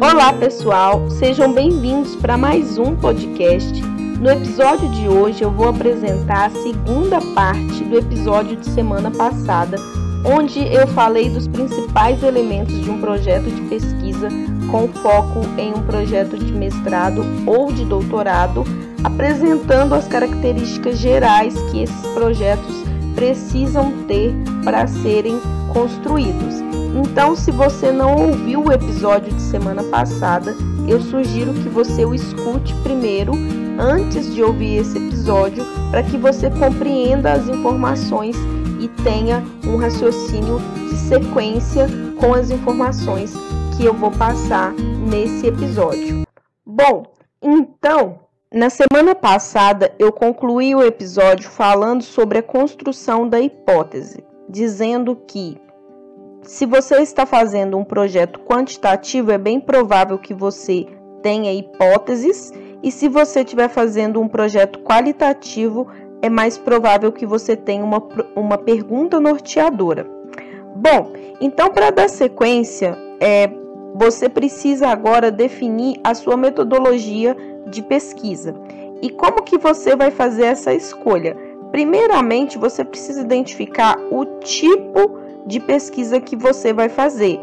Olá, pessoal, sejam bem-vindos para mais um podcast. No episódio de hoje, eu vou apresentar a segunda parte do episódio de semana passada, onde eu falei dos principais elementos de um projeto de pesquisa com foco em um projeto de mestrado ou de doutorado, apresentando as características gerais que esses projetos precisam ter para serem construídos. Então, se você não ouviu o episódio de semana passada, eu sugiro que você o escute primeiro antes de ouvir esse episódio, para que você compreenda as informações e tenha um raciocínio de sequência com as informações que eu vou passar nesse episódio. Bom, então, na semana passada eu concluí o episódio falando sobre a construção da hipótese, dizendo que se você está fazendo um projeto quantitativo, é bem provável que você tenha hipóteses, e se você estiver fazendo um projeto qualitativo, é mais provável que você tenha uma, uma pergunta norteadora. Bom, então para dar sequência, é, você precisa agora definir a sua metodologia de pesquisa. E como que você vai fazer essa escolha? Primeiramente, você precisa identificar o tipo de pesquisa que você vai fazer.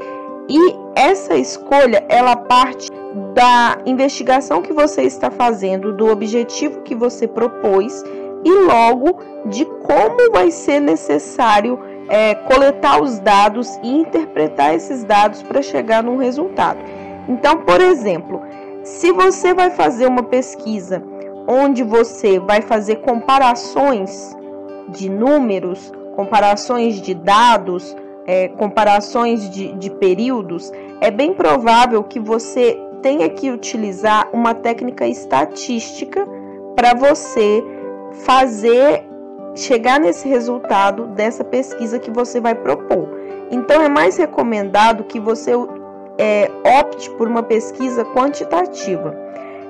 E essa escolha, ela parte da investigação que você está fazendo, do objetivo que você propôs e logo de como vai ser necessário é, coletar os dados e interpretar esses dados para chegar num resultado. Então, por exemplo, se você vai fazer uma pesquisa onde você vai fazer comparações de números, comparações de dados, é, comparações de, de períodos, é bem provável que você tenha que utilizar uma técnica estatística para você fazer chegar nesse resultado dessa pesquisa que você vai propor. Então é mais recomendado que você é, opte por uma pesquisa quantitativa.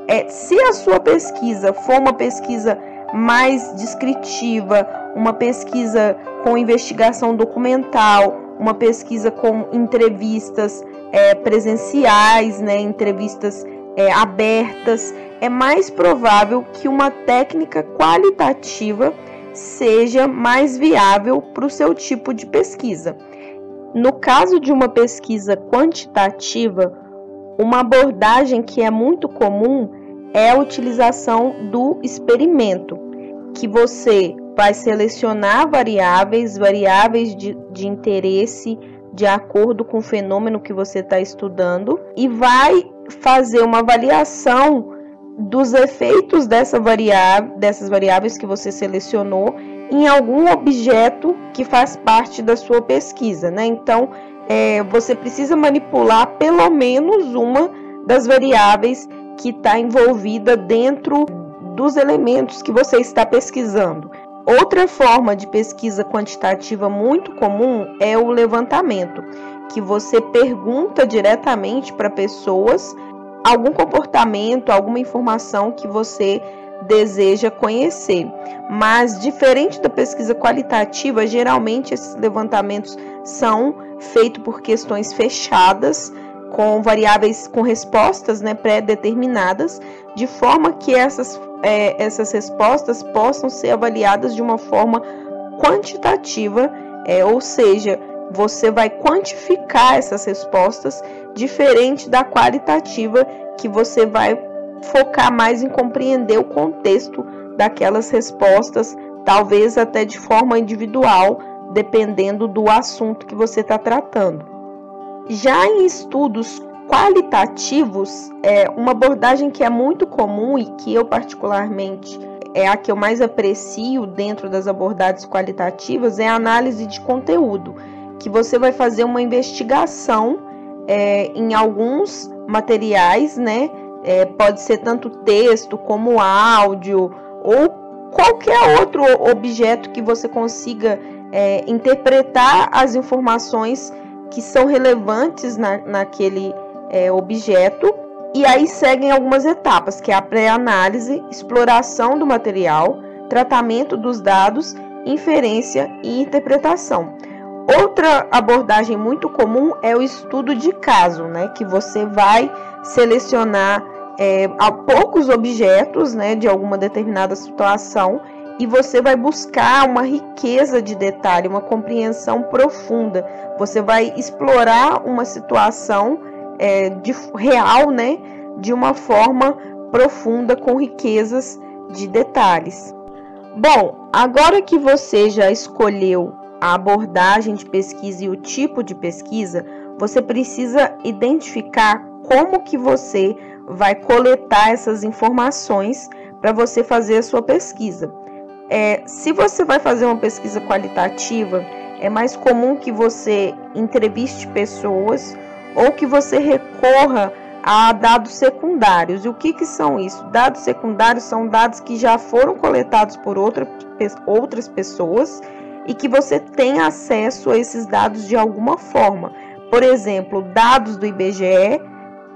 É, se a sua pesquisa for uma pesquisa mais descritiva, uma pesquisa com investigação documental, uma pesquisa com entrevistas é, presenciais, né, entrevistas é, abertas, é mais provável que uma técnica qualitativa seja mais viável para o seu tipo de pesquisa. No caso de uma pesquisa quantitativa, uma abordagem que é muito comum é a utilização do experimento, que você vai selecionar variáveis, variáveis de, de interesse de acordo com o fenômeno que você está estudando e vai fazer uma avaliação dos efeitos dessa variável, dessas variáveis que você selecionou em algum objeto que faz parte da sua pesquisa, né? Então, é, você precisa manipular pelo menos uma das variáveis que está envolvida dentro dos elementos que você está pesquisando. Outra forma de pesquisa quantitativa muito comum é o levantamento, que você pergunta diretamente para pessoas algum comportamento, alguma informação que você deseja conhecer. Mas diferente da pesquisa qualitativa, geralmente esses levantamentos são feitos por questões fechadas, com variáveis com respostas né, pré-determinadas, de forma que essas, é, essas respostas possam ser avaliadas de uma forma quantitativa, é, ou seja, você vai quantificar essas respostas, diferente da qualitativa, que você vai focar mais em compreender o contexto daquelas respostas, talvez até de forma individual, dependendo do assunto que você está tratando. Já em estudos qualitativos, é uma abordagem que é muito comum e que eu particularmente é a que eu mais aprecio dentro das abordagens qualitativas é a análise de conteúdo que você vai fazer uma investigação é, em alguns materiais, né? É, pode ser tanto texto como áudio ou qualquer outro objeto que você consiga é, interpretar as informações que são relevantes na, naquele é, objeto. E aí seguem algumas etapas, que é a pré-análise, exploração do material, tratamento dos dados, inferência e interpretação. Outra abordagem muito comum é o estudo de caso, né? Que você vai selecionar é, poucos objetos, né, de alguma determinada situação e você vai buscar uma riqueza de detalhe, uma compreensão profunda. Você vai explorar uma situação é, de, real, né, de uma forma profunda, com riquezas de detalhes. Bom, agora que você já escolheu a abordagem de pesquisa e o tipo de pesquisa, você precisa identificar como que você vai coletar essas informações para você fazer a sua pesquisa. É, se você vai fazer uma pesquisa qualitativa, é mais comum que você entreviste pessoas ou que você recorra a dados secundários. E o que, que são isso? Dados secundários são dados que já foram coletados por outra, outras pessoas e que você tem acesso a esses dados de alguma forma. Por exemplo, dados do IBGE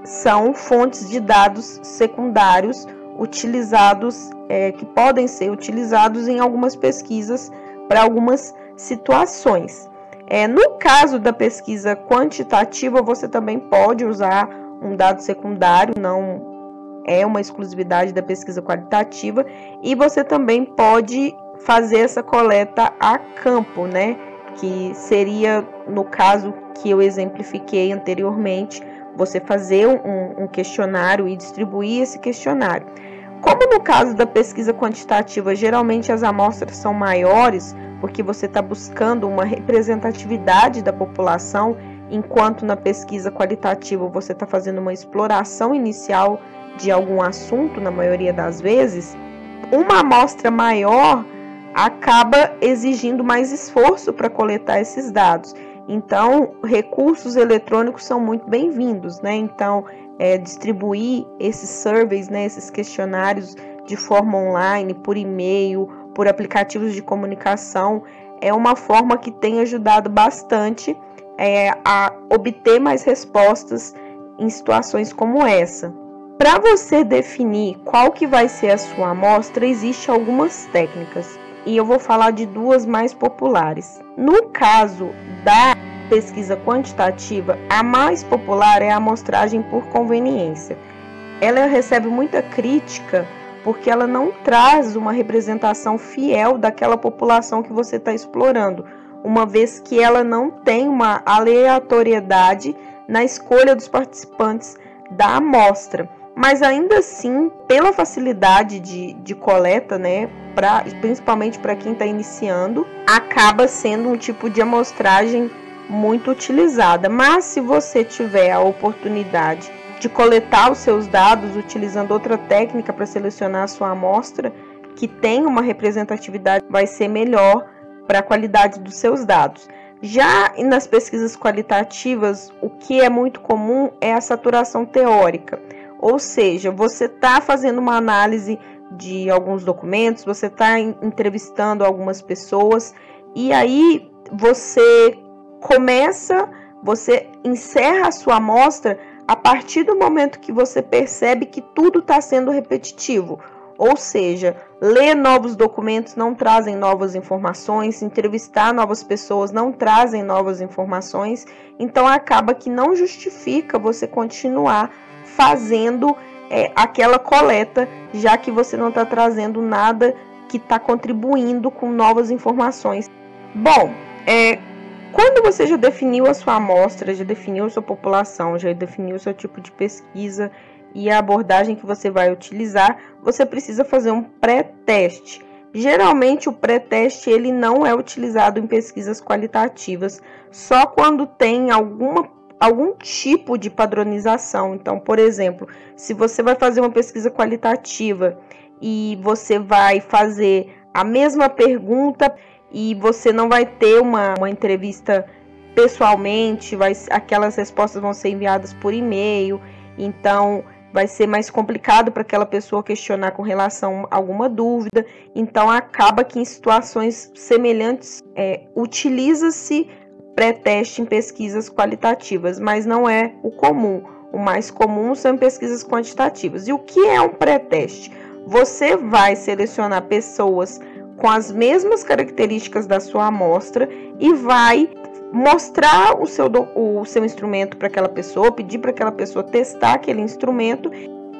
são fontes de dados secundários utilizados, é, que podem ser utilizados em algumas pesquisas para algumas situações. É, no caso da pesquisa quantitativa, você também pode usar um dado secundário, não é uma exclusividade da pesquisa qualitativa, e você também pode fazer essa coleta a campo, né? Que seria, no caso que eu exemplifiquei anteriormente, você fazer um, um questionário e distribuir esse questionário. Como no caso da pesquisa quantitativa, geralmente as amostras são maiores, porque você está buscando uma representatividade da população, enquanto na pesquisa qualitativa você está fazendo uma exploração inicial de algum assunto, na maioria das vezes, uma amostra maior acaba exigindo mais esforço para coletar esses dados. Então, recursos eletrônicos são muito bem-vindos, né? Então, é, distribuir esses surveys, né, esses questionários de forma online, por e-mail, por aplicativos de comunicação, é uma forma que tem ajudado bastante é, a obter mais respostas em situações como essa. Para você definir qual que vai ser a sua amostra, existem algumas técnicas e eu vou falar de duas mais populares. No caso da pesquisa quantitativa, a mais popular é a amostragem por conveniência. Ela recebe muita crítica porque ela não traz uma representação fiel daquela população que você está explorando, uma vez que ela não tem uma aleatoriedade na escolha dos participantes da amostra mas ainda assim, pela facilidade de, de coleta, né, pra, principalmente para quem está iniciando, acaba sendo um tipo de amostragem muito utilizada. Mas se você tiver a oportunidade de coletar os seus dados utilizando outra técnica para selecionar a sua amostra, que tem uma representatividade, vai ser melhor para a qualidade dos seus dados. Já nas pesquisas qualitativas, o que é muito comum é a saturação teórica. Ou seja, você está fazendo uma análise de alguns documentos, você está entrevistando algumas pessoas e aí você começa, você encerra a sua amostra a partir do momento que você percebe que tudo está sendo repetitivo. Ou seja, ler novos documentos não trazem novas informações, entrevistar novas pessoas não trazem novas informações, então acaba que não justifica você continuar fazendo é, aquela coleta, já que você não está trazendo nada que está contribuindo com novas informações. Bom, é, quando você já definiu a sua amostra, já definiu a sua população, já definiu o seu tipo de pesquisa e a abordagem que você vai utilizar, você precisa fazer um pré-teste. Geralmente o pré-teste ele não é utilizado em pesquisas qualitativas, só quando tem alguma algum tipo de padronização. Então, por exemplo, se você vai fazer uma pesquisa qualitativa e você vai fazer a mesma pergunta e você não vai ter uma, uma entrevista pessoalmente, vai, aquelas respostas vão ser enviadas por e-mail, então vai ser mais complicado para aquela pessoa questionar com relação a alguma dúvida. Então acaba que em situações semelhantes é, utiliza-se pré-teste em pesquisas qualitativas, mas não é o comum. O mais comum são pesquisas quantitativas. E o que é um pré-teste? Você vai selecionar pessoas com as mesmas características da sua amostra e vai mostrar o seu, o seu instrumento para aquela pessoa, pedir para aquela pessoa testar aquele instrumento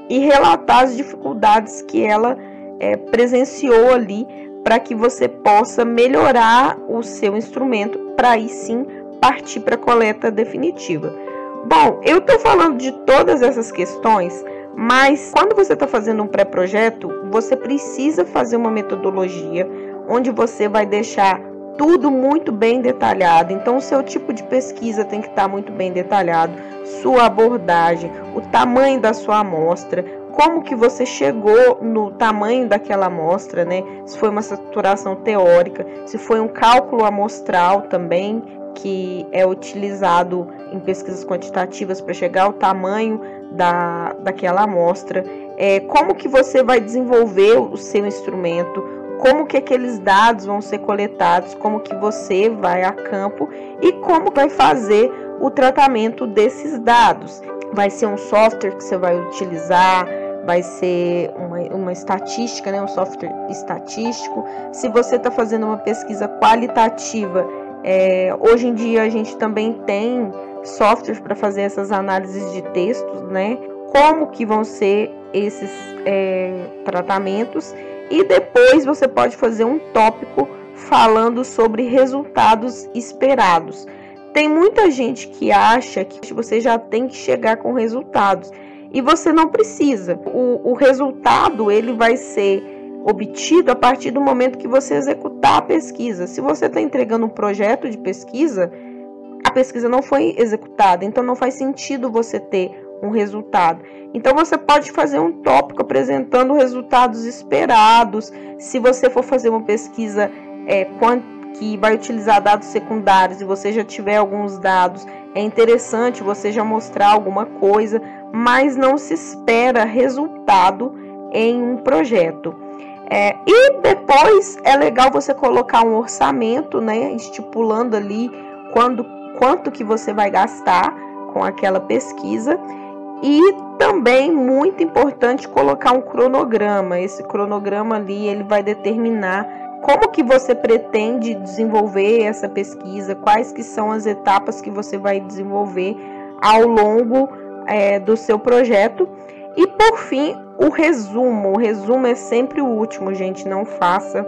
e relatar as dificuldades que ela é, presenciou ali para que você possa melhorar o seu instrumento para aí sim partir para a coleta definitiva. Bom, eu estou falando de todas essas questões, mas quando você está fazendo um pré-projeto, você precisa fazer uma metodologia onde você vai deixar tudo muito bem detalhado. Então, o seu tipo de pesquisa tem que estar tá muito bem detalhado, sua abordagem, o tamanho da sua amostra, como que você chegou no tamanho daquela amostra, né? Se foi uma saturação teórica, se foi um cálculo amostral também, que é utilizado em pesquisas quantitativas para chegar ao tamanho da, daquela amostra, é, como que você vai desenvolver o seu instrumento, como que aqueles dados vão ser coletados, como que você vai a campo? E como vai fazer o tratamento desses dados. Vai ser um software que você vai utilizar, vai ser uma, uma estatística, né, um software estatístico. Se você está fazendo uma pesquisa qualitativa, é, hoje em dia a gente também tem softwares para fazer essas análises de textos, né? Como que vão ser esses é, tratamentos e depois você pode fazer um tópico falando sobre resultados esperados. Tem muita gente que acha que você já tem que chegar com resultados e você não precisa. O, o resultado ele vai ser obtido a partir do momento que você executar a pesquisa. Se você está entregando um projeto de pesquisa, a pesquisa não foi executada, então não faz sentido você ter um resultado. Então você pode fazer um tópico apresentando resultados esperados. Se você for fazer uma pesquisa é, que vai utilizar dados secundários e você já tiver alguns dados, é interessante você já mostrar alguma coisa, mas não se espera resultado em um projeto. É, e depois é legal você colocar um orçamento, né, estipulando ali quando, quanto que você vai gastar com aquela pesquisa. E também muito importante colocar um cronograma. Esse cronograma ali ele vai determinar como que você pretende desenvolver essa pesquisa, quais que são as etapas que você vai desenvolver ao longo é, do seu projeto. E por fim, o resumo. O resumo é sempre o último, gente. Não faça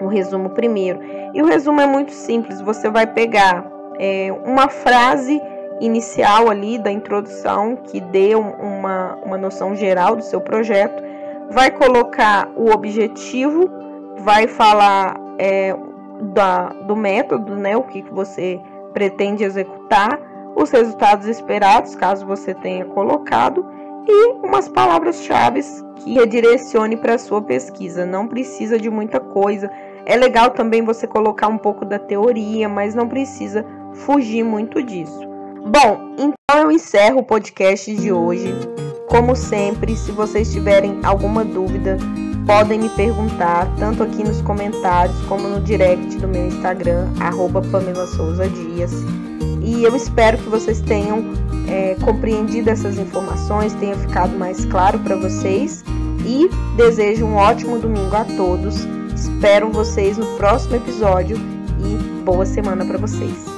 o resumo primeiro. E o resumo é muito simples. Você vai pegar é, uma frase inicial ali da introdução que dê uma, uma noção geral do seu projeto, vai colocar o objetivo, vai falar é, da, do método, né, o que, que você pretende executar, os resultados esperados, caso você tenha colocado, e umas palavras-chave que redirecione para a sua pesquisa. Não precisa de muita coisa. É legal também você colocar um pouco da teoria, mas não precisa fugir muito disso. Bom, então eu encerro o podcast de hoje. Como sempre, se vocês tiverem alguma dúvida, podem me perguntar, tanto aqui nos comentários como no direct do meu Instagram, arroba Pamela Souza Dias. E eu espero que vocês tenham é, compreendido essas informações, tenha ficado mais claro para vocês. E desejo um ótimo domingo a todos. Espero vocês no próximo episódio e boa semana para vocês.